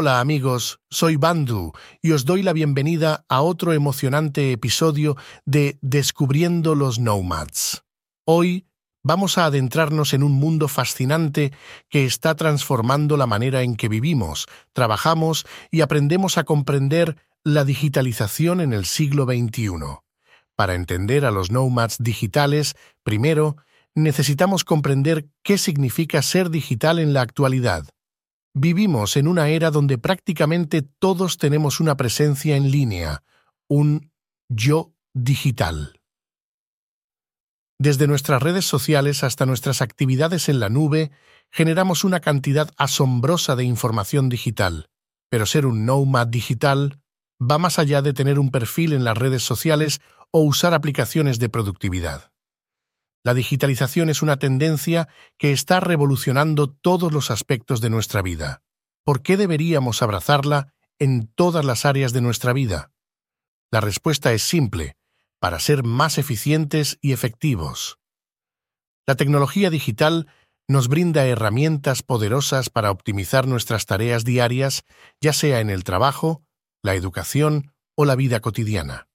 Hola amigos, soy Bandu y os doy la bienvenida a otro emocionante episodio de Descubriendo los Nomads. Hoy vamos a adentrarnos en un mundo fascinante que está transformando la manera en que vivimos, trabajamos y aprendemos a comprender la digitalización en el siglo XXI. Para entender a los nomads digitales, primero, necesitamos comprender qué significa ser digital en la actualidad. Vivimos en una era donde prácticamente todos tenemos una presencia en línea, un yo digital. Desde nuestras redes sociales hasta nuestras actividades en la nube, generamos una cantidad asombrosa de información digital. Pero ser un nomad digital va más allá de tener un perfil en las redes sociales o usar aplicaciones de productividad. La digitalización es una tendencia que está revolucionando todos los aspectos de nuestra vida. ¿Por qué deberíamos abrazarla en todas las áreas de nuestra vida? La respuesta es simple, para ser más eficientes y efectivos. La tecnología digital nos brinda herramientas poderosas para optimizar nuestras tareas diarias, ya sea en el trabajo, la educación o la vida cotidiana.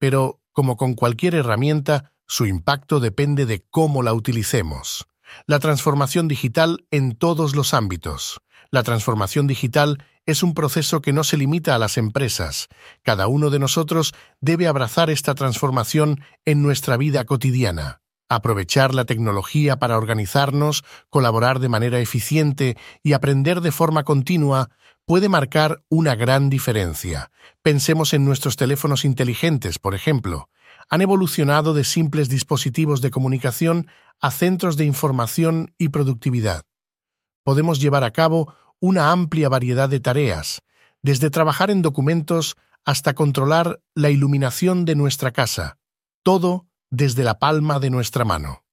Pero, como con cualquier herramienta, su impacto depende de cómo la utilicemos. La transformación digital en todos los ámbitos. La transformación digital es un proceso que no se limita a las empresas. Cada uno de nosotros debe abrazar esta transformación en nuestra vida cotidiana. Aprovechar la tecnología para organizarnos, colaborar de manera eficiente y aprender de forma continua puede marcar una gran diferencia. Pensemos en nuestros teléfonos inteligentes, por ejemplo. Han evolucionado de simples dispositivos de comunicación a centros de información y productividad. Podemos llevar a cabo una amplia variedad de tareas, desde trabajar en documentos hasta controlar la iluminación de nuestra casa, todo desde la palma de nuestra mano.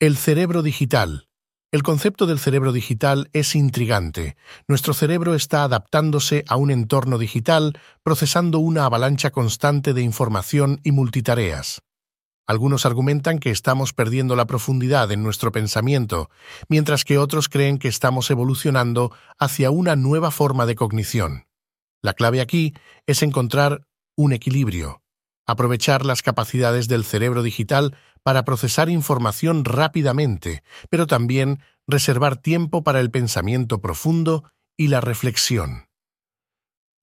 El cerebro digital. El concepto del cerebro digital es intrigante. Nuestro cerebro está adaptándose a un entorno digital, procesando una avalancha constante de información y multitareas. Algunos argumentan que estamos perdiendo la profundidad en nuestro pensamiento, mientras que otros creen que estamos evolucionando hacia una nueva forma de cognición. La clave aquí es encontrar un equilibrio, aprovechar las capacidades del cerebro digital para procesar información rápidamente, pero también reservar tiempo para el pensamiento profundo y la reflexión.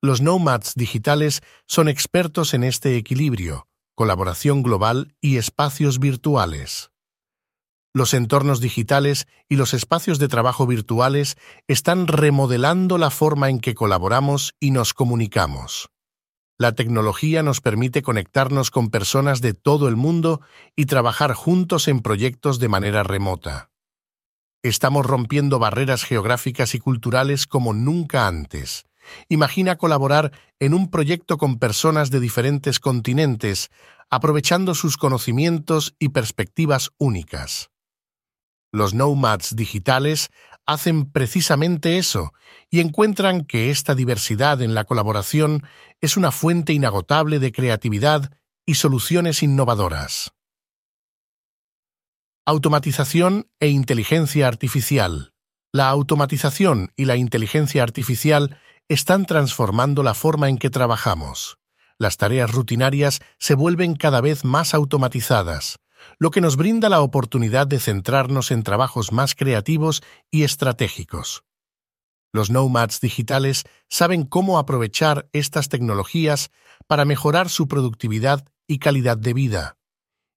Los nomads digitales son expertos en este equilibrio, colaboración global y espacios virtuales. Los entornos digitales y los espacios de trabajo virtuales están remodelando la forma en que colaboramos y nos comunicamos. La tecnología nos permite conectarnos con personas de todo el mundo y trabajar juntos en proyectos de manera remota. Estamos rompiendo barreras geográficas y culturales como nunca antes, Imagina colaborar en un proyecto con personas de diferentes continentes, aprovechando sus conocimientos y perspectivas únicas. Los nomads digitales hacen precisamente eso y encuentran que esta diversidad en la colaboración es una fuente inagotable de creatividad y soluciones innovadoras. Automatización e inteligencia artificial. La automatización y la inteligencia artificial están transformando la forma en que trabajamos. Las tareas rutinarias se vuelven cada vez más automatizadas, lo que nos brinda la oportunidad de centrarnos en trabajos más creativos y estratégicos. Los nomads digitales saben cómo aprovechar estas tecnologías para mejorar su productividad y calidad de vida.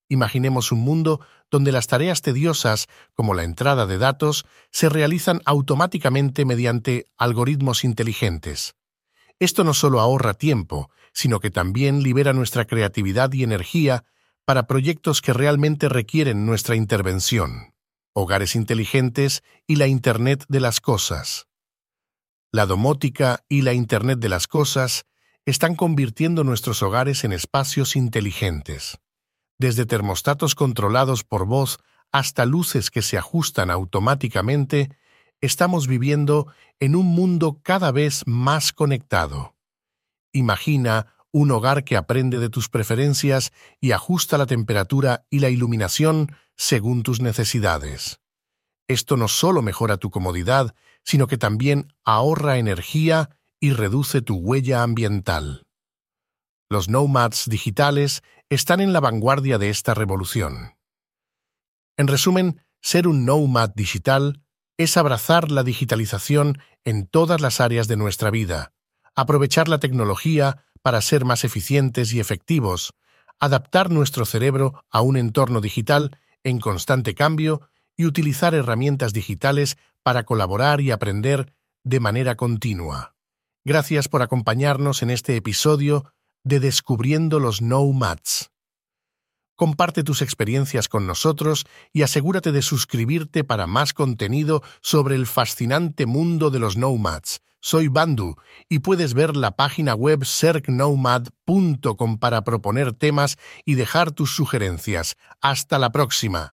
Imaginemos un mundo donde las tareas tediosas, como la entrada de datos, se realizan automáticamente mediante algoritmos inteligentes. Esto no solo ahorra tiempo, sino que también libera nuestra creatividad y energía para proyectos que realmente requieren nuestra intervención. hogares inteligentes y la Internet de las Cosas. La domótica y la Internet de las Cosas están convirtiendo nuestros hogares en espacios inteligentes. Desde termostatos controlados por voz hasta luces que se ajustan automáticamente, estamos viviendo en un mundo cada vez más conectado. Imagina un hogar que aprende de tus preferencias y ajusta la temperatura y la iluminación según tus necesidades. Esto no solo mejora tu comodidad, sino que también ahorra energía y reduce tu huella ambiental. Los nomads digitales están en la vanguardia de esta revolución. En resumen, ser un nomad digital es abrazar la digitalización en todas las áreas de nuestra vida, aprovechar la tecnología para ser más eficientes y efectivos, adaptar nuestro cerebro a un entorno digital en constante cambio y utilizar herramientas digitales para colaborar y aprender de manera continua. Gracias por acompañarnos en este episodio de Descubriendo los Nomads. Comparte tus experiencias con nosotros y asegúrate de suscribirte para más contenido sobre el fascinante mundo de los nomads. Soy Bandu y puedes ver la página web cercnomad.com para proponer temas y dejar tus sugerencias. Hasta la próxima.